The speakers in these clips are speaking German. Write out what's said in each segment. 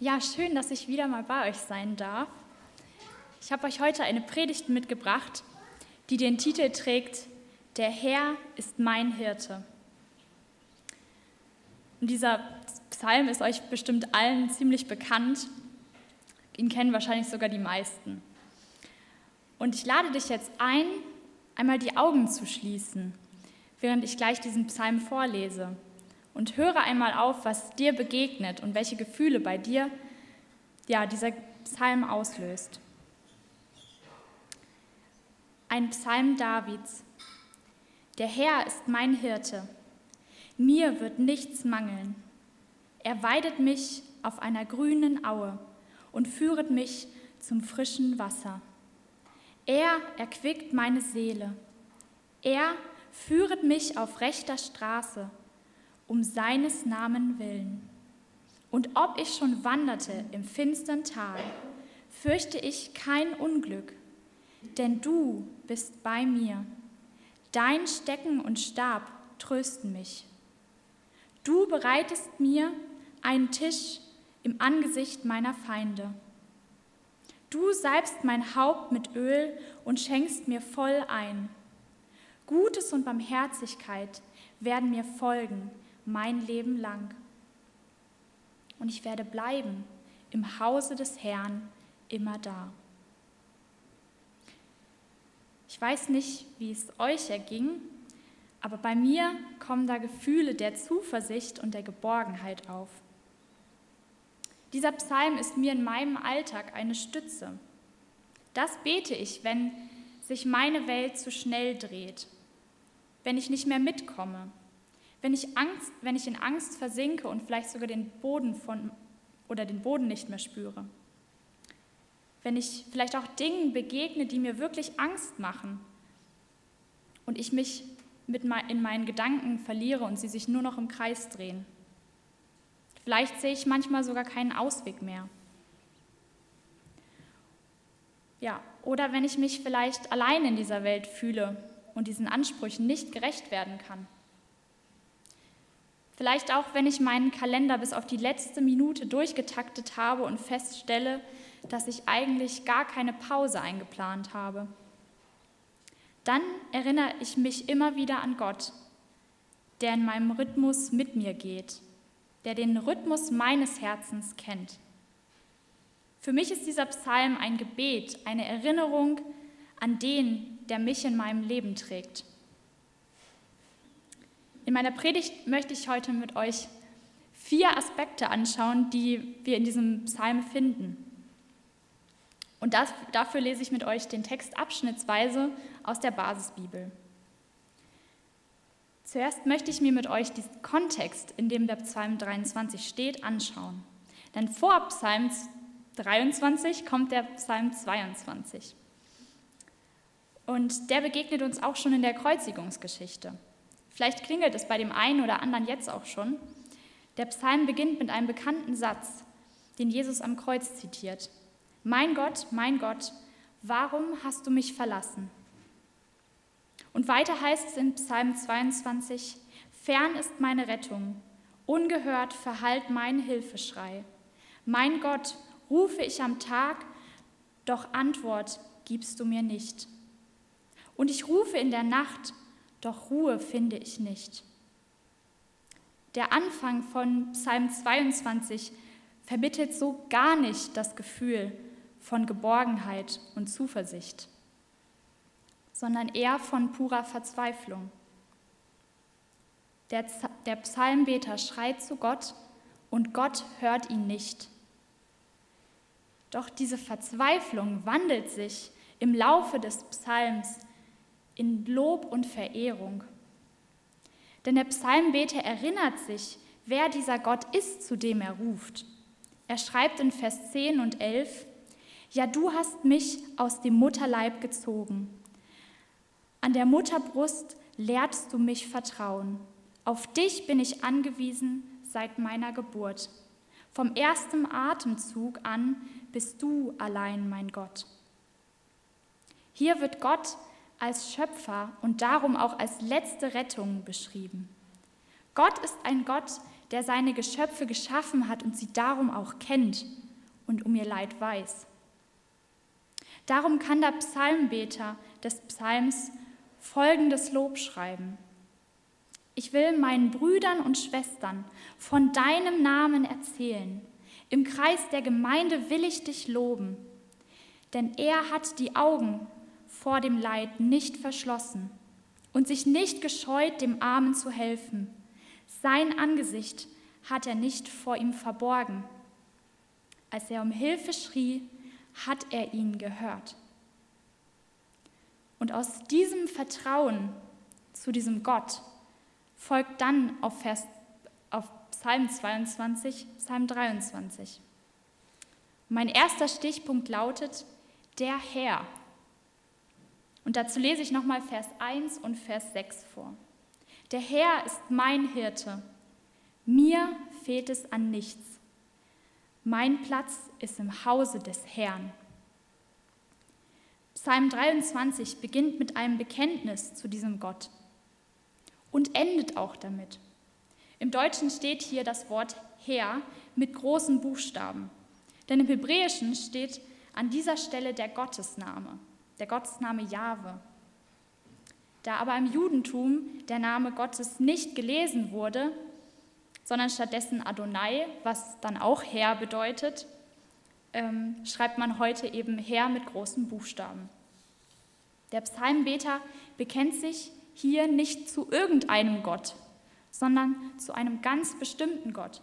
Ja, schön, dass ich wieder mal bei euch sein darf. Ich habe euch heute eine Predigt mitgebracht, die den Titel trägt, Der Herr ist mein Hirte. Und dieser Psalm ist euch bestimmt allen ziemlich bekannt. Ihn kennen wahrscheinlich sogar die meisten. Und ich lade dich jetzt ein, einmal die Augen zu schließen, während ich gleich diesen Psalm vorlese und höre einmal auf, was dir begegnet und welche Gefühle bei dir ja, dieser Psalm auslöst. Ein Psalm Davids. Der Herr ist mein Hirte. Mir wird nichts mangeln. Er weidet mich auf einer grünen Aue und führet mich zum frischen Wasser. Er erquickt meine Seele. Er führet mich auf rechter Straße um seines Namen willen. Und ob ich schon wanderte im finstern Tal, fürchte ich kein Unglück, denn du bist bei mir. Dein Stecken und Stab trösten mich. Du bereitest mir einen Tisch im Angesicht meiner Feinde. Du salbst mein Haupt mit Öl und schenkst mir voll ein. Gutes und Barmherzigkeit werden mir folgen mein Leben lang. Und ich werde bleiben im Hause des Herrn immer da. Ich weiß nicht, wie es euch erging, aber bei mir kommen da Gefühle der Zuversicht und der Geborgenheit auf. Dieser Psalm ist mir in meinem Alltag eine Stütze. Das bete ich, wenn sich meine Welt zu schnell dreht, wenn ich nicht mehr mitkomme, wenn ich, Angst, wenn ich in Angst versinke und vielleicht sogar den Boden von oder den Boden nicht mehr spüre. Wenn ich vielleicht auch Dingen begegne, die mir wirklich Angst machen und ich mich mit in meinen Gedanken verliere und sie sich nur noch im Kreis drehen. Vielleicht sehe ich manchmal sogar keinen Ausweg mehr. Ja, oder wenn ich mich vielleicht allein in dieser Welt fühle und diesen Ansprüchen nicht gerecht werden kann. Vielleicht auch, wenn ich meinen Kalender bis auf die letzte Minute durchgetaktet habe und feststelle, dass ich eigentlich gar keine Pause eingeplant habe. Dann erinnere ich mich immer wieder an Gott, der in meinem Rhythmus mit mir geht, der den Rhythmus meines Herzens kennt. Für mich ist dieser Psalm ein Gebet, eine Erinnerung an den, der mich in meinem Leben trägt. In meiner Predigt möchte ich heute mit euch vier Aspekte anschauen, die wir in diesem Psalm finden. Und das, dafür lese ich mit euch den Text abschnittsweise aus der Basisbibel. Zuerst möchte ich mir mit euch diesen Kontext, in dem der Psalm 23 steht, anschauen. Denn vor Psalm 23 kommt der Psalm 22. Und der begegnet uns auch schon in der Kreuzigungsgeschichte. Vielleicht klingelt es bei dem einen oder anderen jetzt auch schon. Der Psalm beginnt mit einem bekannten Satz, den Jesus am Kreuz zitiert. Mein Gott, mein Gott, warum hast du mich verlassen? Und weiter heißt es in Psalm 22, Fern ist meine Rettung, ungehört verhallt mein Hilfeschrei. Mein Gott, rufe ich am Tag, doch Antwort gibst du mir nicht. Und ich rufe in der Nacht, doch Ruhe finde ich nicht. Der Anfang von Psalm 22 vermittelt so gar nicht das Gefühl von Geborgenheit und Zuversicht, sondern eher von purer Verzweiflung. Der, der Psalmbeter schreit zu Gott und Gott hört ihn nicht. Doch diese Verzweiflung wandelt sich im Laufe des Psalms in Lob und Verehrung. Denn der Psalmbeter erinnert sich, wer dieser Gott ist, zu dem er ruft. Er schreibt in Vers 10 und 11, Ja, du hast mich aus dem Mutterleib gezogen. An der Mutterbrust lehrst du mich Vertrauen. Auf dich bin ich angewiesen seit meiner Geburt. Vom ersten Atemzug an bist du allein mein Gott. Hier wird Gott als Schöpfer und darum auch als letzte Rettung beschrieben. Gott ist ein Gott, der seine Geschöpfe geschaffen hat und sie darum auch kennt und um ihr Leid weiß. Darum kann der Psalmbeter des Psalms folgendes Lob schreiben. Ich will meinen Brüdern und Schwestern von deinem Namen erzählen. Im Kreis der Gemeinde will ich dich loben, denn er hat die Augen vor dem Leid nicht verschlossen und sich nicht gescheut, dem Armen zu helfen. Sein Angesicht hat er nicht vor ihm verborgen. Als er um Hilfe schrie, hat er ihn gehört. Und aus diesem Vertrauen zu diesem Gott folgt dann auf, Vers, auf Psalm 22, Psalm 23. Mein erster Stichpunkt lautet, der Herr. Und dazu lese ich nochmal Vers 1 und Vers 6 vor. Der Herr ist mein Hirte, mir fehlt es an nichts. Mein Platz ist im Hause des Herrn. Psalm 23 beginnt mit einem Bekenntnis zu diesem Gott und endet auch damit. Im Deutschen steht hier das Wort Herr mit großen Buchstaben, denn im Hebräischen steht an dieser Stelle der Gottesname, der Gottesname Jahwe. Da aber im Judentum der Name Gottes nicht gelesen wurde, sondern stattdessen Adonai, was dann auch Herr bedeutet, ähm, schreibt man heute eben Herr mit großen Buchstaben. Der Psalmbeter bekennt sich hier nicht zu irgendeinem Gott, sondern zu einem ganz bestimmten Gott,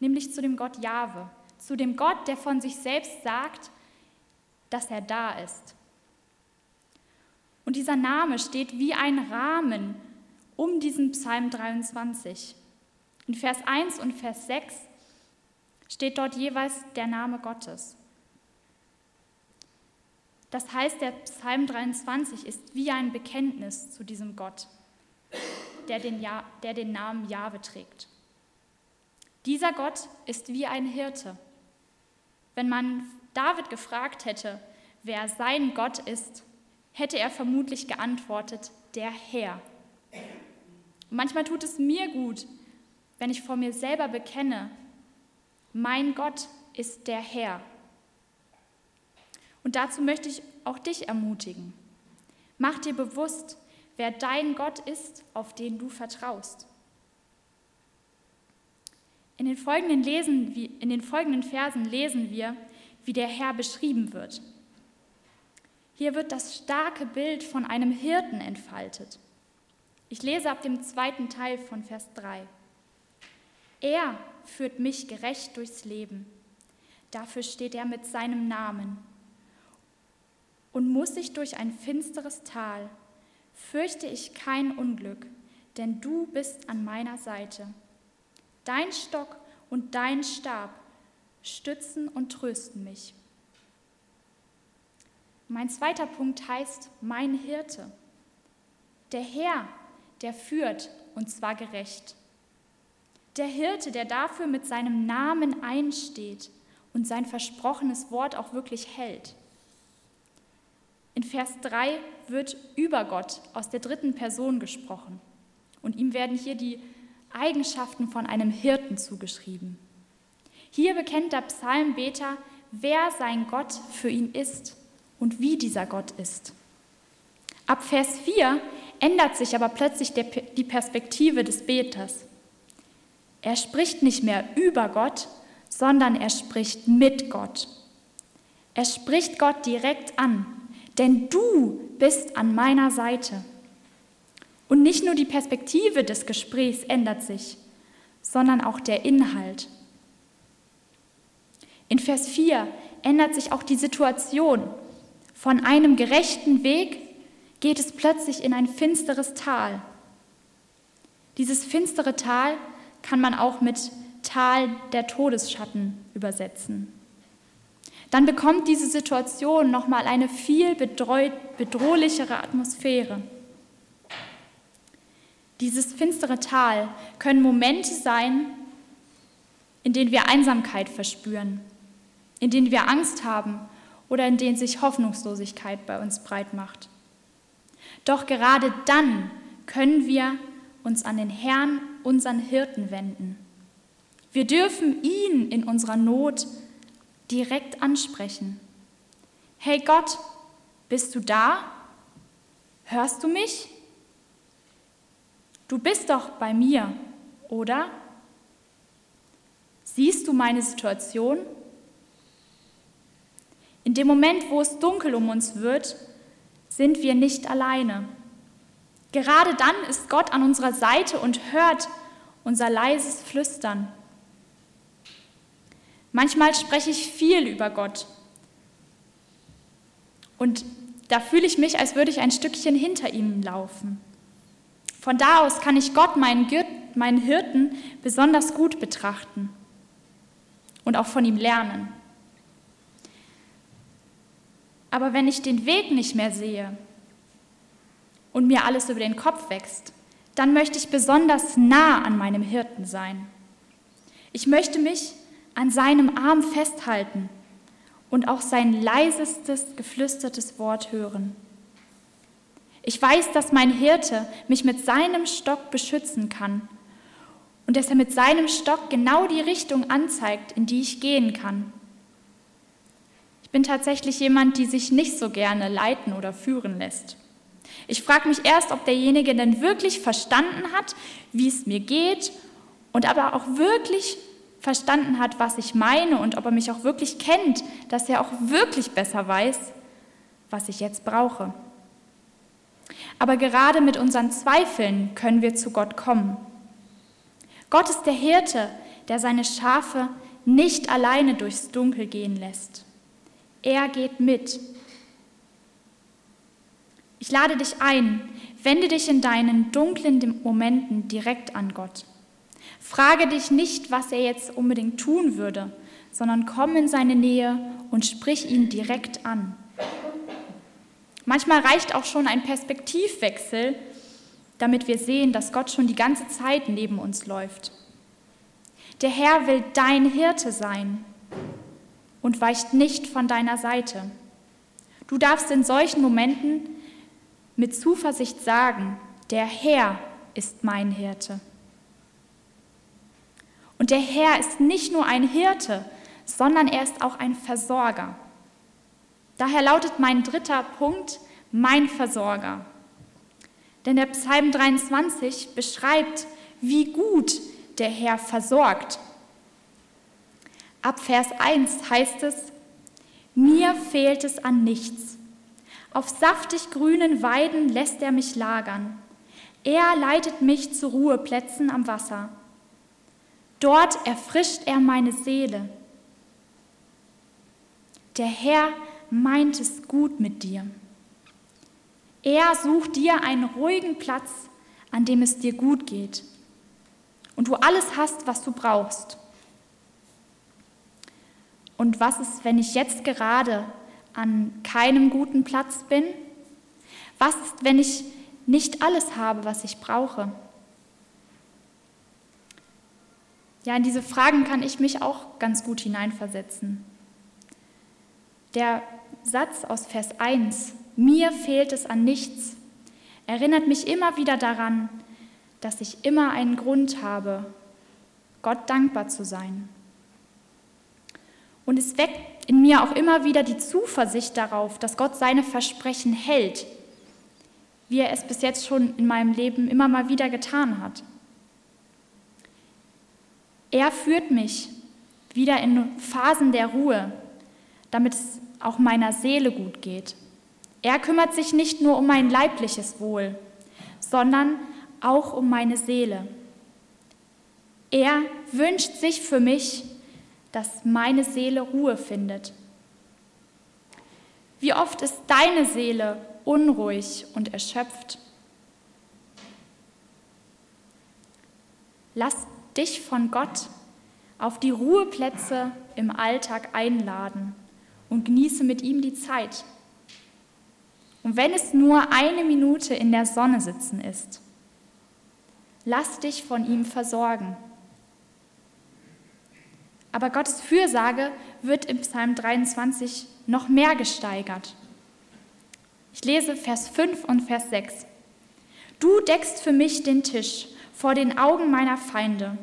nämlich zu dem Gott Jahwe, zu dem Gott, der von sich selbst sagt, dass er da ist. Und dieser Name steht wie ein Rahmen um diesen Psalm 23. In Vers 1 und Vers 6 steht dort jeweils der Name Gottes. Das heißt, der Psalm 23 ist wie ein Bekenntnis zu diesem Gott, der den, ja der den Namen Jahwe trägt. Dieser Gott ist wie ein Hirte. Wenn man David gefragt hätte, wer sein Gott ist, hätte er vermutlich geantwortet, der Herr. Manchmal tut es mir gut, wenn ich vor mir selber bekenne, mein Gott ist der Herr. Und dazu möchte ich auch dich ermutigen. Mach dir bewusst, wer dein Gott ist, auf den du vertraust. In den folgenden, lesen, in den folgenden Versen lesen wir, wie der Herr beschrieben wird. Hier wird das starke Bild von einem Hirten entfaltet. Ich lese ab dem zweiten Teil von Vers 3. Er führt mich gerecht durchs Leben. Dafür steht er mit seinem Namen. Und muss ich durch ein finsteres Tal, fürchte ich kein Unglück, denn du bist an meiner Seite. Dein Stock und dein Stab stützen und trösten mich. Mein zweiter Punkt heißt mein Hirte. Der Herr, der führt, und zwar gerecht. Der Hirte, der dafür mit seinem Namen einsteht und sein versprochenes Wort auch wirklich hält. In Vers 3 wird über Gott aus der dritten Person gesprochen und ihm werden hier die Eigenschaften von einem Hirten zugeschrieben. Hier bekennt der Psalmbeter, wer sein Gott für ihn ist und wie dieser Gott ist. Ab Vers 4 ändert sich aber plötzlich die Perspektive des Beters. Er spricht nicht mehr über Gott, sondern er spricht mit Gott. Er spricht Gott direkt an, denn du bist an meiner Seite. Und nicht nur die Perspektive des Gesprächs ändert sich, sondern auch der Inhalt. In Vers 4 ändert sich auch die Situation. Von einem gerechten Weg geht es plötzlich in ein finsteres Tal. Dieses finstere Tal kann man auch mit Tal der Todesschatten übersetzen. Dann bekommt diese Situation nochmal eine viel bedrohlichere Atmosphäre. Dieses finstere Tal können Momente sein, in denen wir Einsamkeit verspüren, in denen wir Angst haben oder in denen sich Hoffnungslosigkeit bei uns breit macht. Doch gerade dann können wir uns an den Herrn, unseren Hirten, wenden Wir dürfen ihn in unserer Not direkt ansprechen. Hey Gott, bist du da? Hörst du mich? Du bist doch bei mir, oder? Siehst du meine Situation? In dem Moment, wo es dunkel um uns wird, sind wir nicht alleine. Gerade dann ist Gott an unserer Seite und hört unser leises Flüstern. Manchmal spreche ich viel über Gott. Und da fühle ich mich, als würde ich ein Stückchen hinter ihm laufen. Von da aus kann ich Gott, meinen, meinen Hirten, besonders gut betrachten und auch von ihm lernen. Aber wenn ich den Weg nicht mehr sehe und mir alles über den Kopf wächst, dann möchte ich besonders nah an meinem Hirten sein. Ich möchte mich an seinem Arm festhalten und auch sein leisestes, geflüstertes Wort hören. Ich weiß, dass mein Hirte mich mit seinem Stock beschützen kann und dass er mit seinem Stock genau die Richtung anzeigt, in die ich gehen kann. Bin tatsächlich jemand, die sich nicht so gerne leiten oder führen lässt. Ich frage mich erst, ob derjenige denn wirklich verstanden hat, wie es mir geht und aber auch wirklich verstanden hat, was ich meine und ob er mich auch wirklich kennt, dass er auch wirklich besser weiß, was ich jetzt brauche. Aber gerade mit unseren Zweifeln können wir zu Gott kommen. Gott ist der Hirte, der seine Schafe nicht alleine durchs Dunkel gehen lässt. Er geht mit. Ich lade dich ein, wende dich in deinen dunklen Momenten direkt an Gott. Frage dich nicht, was er jetzt unbedingt tun würde, sondern komm in seine Nähe und sprich ihn direkt an. Manchmal reicht auch schon ein Perspektivwechsel, damit wir sehen, dass Gott schon die ganze Zeit neben uns läuft. Der Herr will dein Hirte sein und weicht nicht von deiner Seite. Du darfst in solchen Momenten mit Zuversicht sagen, der Herr ist mein Hirte. Und der Herr ist nicht nur ein Hirte, sondern er ist auch ein Versorger. Daher lautet mein dritter Punkt, mein Versorger. Denn der Psalm 23 beschreibt, wie gut der Herr versorgt. Ab Vers 1 heißt es, mir fehlt es an nichts. Auf saftig grünen Weiden lässt er mich lagern. Er leitet mich zu Ruheplätzen am Wasser. Dort erfrischt er meine Seele. Der Herr meint es gut mit dir. Er sucht dir einen ruhigen Platz, an dem es dir gut geht und du alles hast, was du brauchst. Und was ist, wenn ich jetzt gerade an keinem guten Platz bin? Was ist, wenn ich nicht alles habe, was ich brauche? Ja, in diese Fragen kann ich mich auch ganz gut hineinversetzen. Der Satz aus Vers 1, mir fehlt es an nichts, erinnert mich immer wieder daran, dass ich immer einen Grund habe, Gott dankbar zu sein. Und es weckt in mir auch immer wieder die Zuversicht darauf, dass Gott seine Versprechen hält, wie er es bis jetzt schon in meinem Leben immer mal wieder getan hat. Er führt mich wieder in Phasen der Ruhe, damit es auch meiner Seele gut geht. Er kümmert sich nicht nur um mein leibliches Wohl, sondern auch um meine Seele. Er wünscht sich für mich, dass meine Seele Ruhe findet. Wie oft ist deine Seele unruhig und erschöpft? Lass dich von Gott auf die Ruheplätze im Alltag einladen und genieße mit ihm die Zeit. Und wenn es nur eine Minute in der Sonne sitzen ist, lass dich von ihm versorgen. Aber Gottes Fürsorge wird im Psalm 23 noch mehr gesteigert. Ich lese Vers 5 und Vers 6. Du deckst für mich den Tisch vor den Augen meiner Feinde.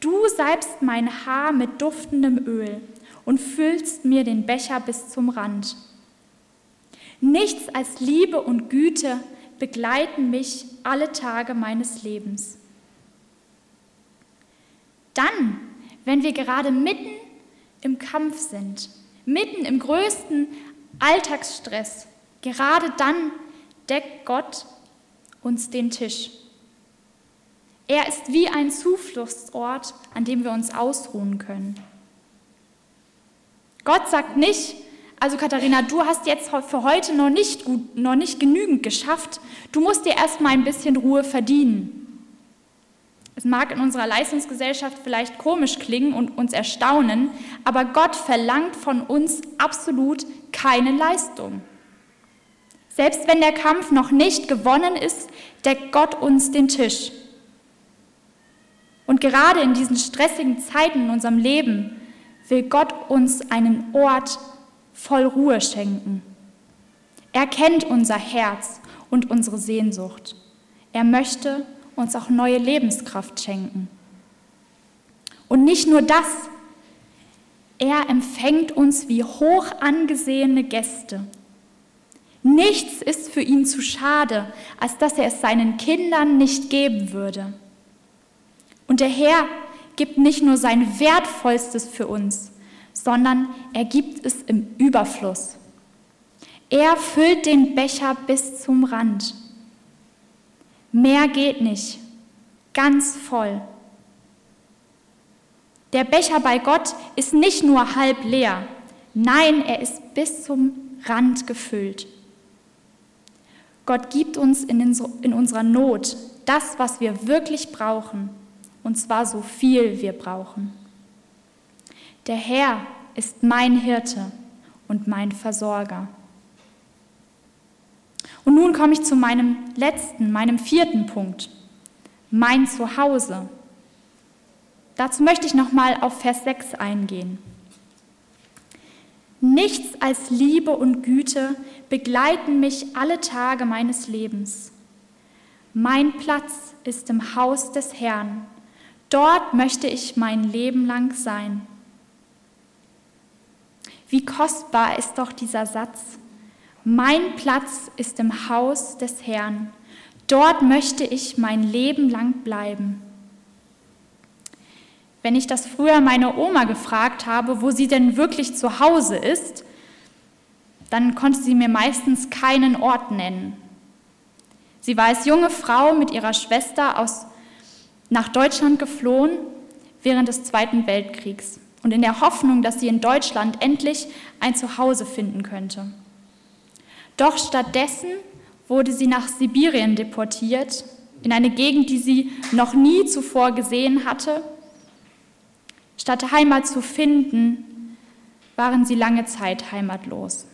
Du salbst mein Haar mit duftendem Öl und füllst mir den Becher bis zum Rand. Nichts als Liebe und Güte begleiten mich alle Tage meines Lebens. Dann, wenn wir gerade mitten im Kampf sind, mitten im größten Alltagsstress, gerade dann deckt Gott uns den Tisch. Er ist wie ein Zufluchtsort, an dem wir uns ausruhen können. Gott sagt nicht, also Katharina, du hast jetzt für heute noch nicht, gut, noch nicht genügend geschafft. Du musst dir erst mal ein bisschen Ruhe verdienen. Es mag in unserer Leistungsgesellschaft vielleicht komisch klingen und uns erstaunen, aber Gott verlangt von uns absolut keine Leistung. Selbst wenn der Kampf noch nicht gewonnen ist, deckt Gott uns den Tisch. Und gerade in diesen stressigen Zeiten in unserem Leben will Gott uns einen Ort voll Ruhe schenken. Er kennt unser Herz und unsere Sehnsucht. Er möchte uns auch neue Lebenskraft schenken. Und nicht nur das, er empfängt uns wie hoch angesehene Gäste. Nichts ist für ihn zu schade, als dass er es seinen Kindern nicht geben würde. Und der Herr gibt nicht nur sein Wertvollstes für uns, sondern er gibt es im Überfluss. Er füllt den Becher bis zum Rand. Mehr geht nicht, ganz voll. Der Becher bei Gott ist nicht nur halb leer, nein, er ist bis zum Rand gefüllt. Gott gibt uns in unserer Not das, was wir wirklich brauchen, und zwar so viel wir brauchen. Der Herr ist mein Hirte und mein Versorger. Und nun komme ich zu meinem letzten, meinem vierten Punkt, mein Zuhause. Dazu möchte ich nochmal auf Vers 6 eingehen. Nichts als Liebe und Güte begleiten mich alle Tage meines Lebens. Mein Platz ist im Haus des Herrn. Dort möchte ich mein Leben lang sein. Wie kostbar ist doch dieser Satz. Mein Platz ist im Haus des Herrn. Dort möchte ich mein Leben lang bleiben. Wenn ich das früher meine Oma gefragt habe, wo sie denn wirklich zu Hause ist, dann konnte sie mir meistens keinen Ort nennen. Sie war als junge Frau mit ihrer Schwester aus, nach Deutschland geflohen während des Zweiten Weltkriegs und in der Hoffnung, dass sie in Deutschland endlich ein Zuhause finden könnte. Doch stattdessen wurde sie nach Sibirien deportiert, in eine Gegend, die sie noch nie zuvor gesehen hatte. Statt Heimat zu finden, waren sie lange Zeit heimatlos.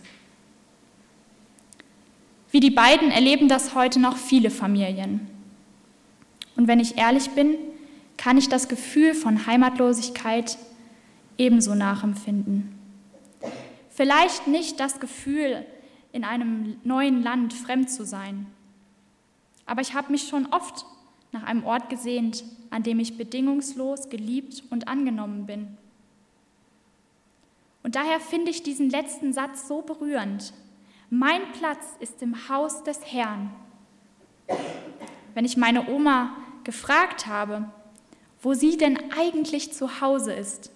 Wie die beiden erleben das heute noch viele Familien. Und wenn ich ehrlich bin, kann ich das Gefühl von Heimatlosigkeit ebenso nachempfinden. Vielleicht nicht das Gefühl, in einem neuen Land fremd zu sein, aber ich habe mich schon oft nach einem Ort gesehnt, an dem ich bedingungslos geliebt und angenommen bin. Und daher finde ich diesen letzten Satz so berührend. Mein Platz ist im Haus des Herrn. Wenn ich meine Oma gefragt habe, wo sie denn eigentlich zu Hause ist,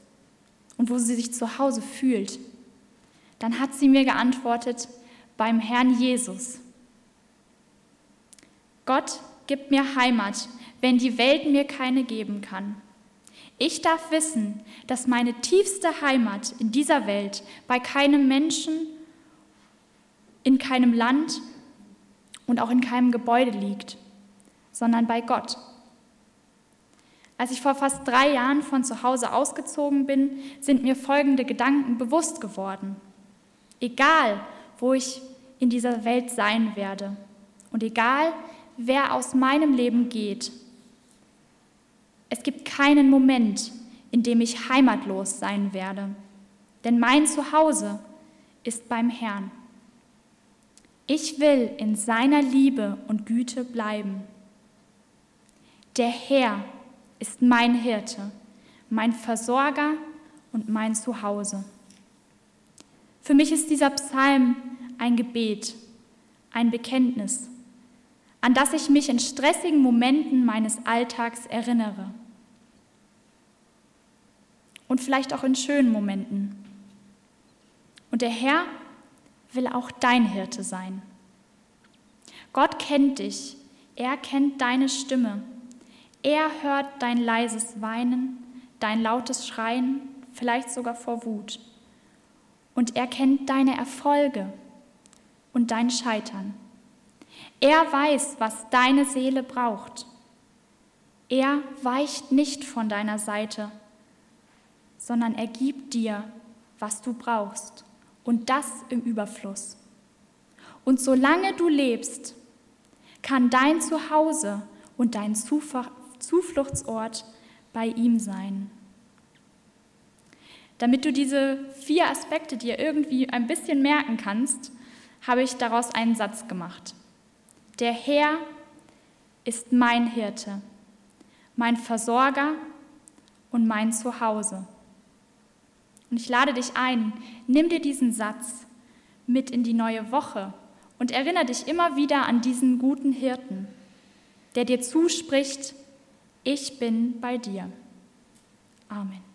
und wo sie sich zu Hause fühlt, dann hat sie mir geantwortet, beim Herrn Jesus. Gott gibt mir Heimat, wenn die Welt mir keine geben kann. Ich darf wissen, dass meine tiefste Heimat in dieser Welt bei keinem Menschen, in keinem Land und auch in keinem Gebäude liegt, sondern bei Gott. Als ich vor fast drei Jahren von zu Hause ausgezogen bin, sind mir folgende Gedanken bewusst geworden. Egal, wo ich in dieser Welt sein werde und egal, wer aus meinem Leben geht, es gibt keinen Moment, in dem ich heimatlos sein werde, denn mein Zuhause ist beim Herrn. Ich will in seiner Liebe und Güte bleiben. Der Herr ist mein Hirte. mein Versorger und mein Zuhause. Für mich ist dieser Psalm ein Gebet, ein Bekenntnis, an das ich mich in stressigen Momenten meines Alltags erinnere. Und vielleicht auch in schönen Momenten. Und der Herr will auch dein Hirte sein. Gott kennt dich, er kennt deine Stimme, er hört dein leises Weinen, dein lautes Schreien, vielleicht sogar vor Wut. Und er kennt deine Erfolge und dein Scheitern. Er weiß, was deine Seele braucht. Er weicht nicht von deiner Seite, sondern er gibt dir, was du brauchst und das im Überfluss. Und solange du lebst, kann dein Zuhause und dein Zufluchtsort bei ihm sein. Damit du diese vier Aspekte dir irgendwie ein bisschen merken kannst, habe ich daraus einen Satz gemacht. Der Herr ist mein Hirte, mein Versorger und mein Zuhause. Und ich lade dich ein, nimm dir diesen Satz mit in die neue Woche und erinnere dich immer wieder an diesen guten Hirten, der dir zuspricht, ich bin bei dir. Amen.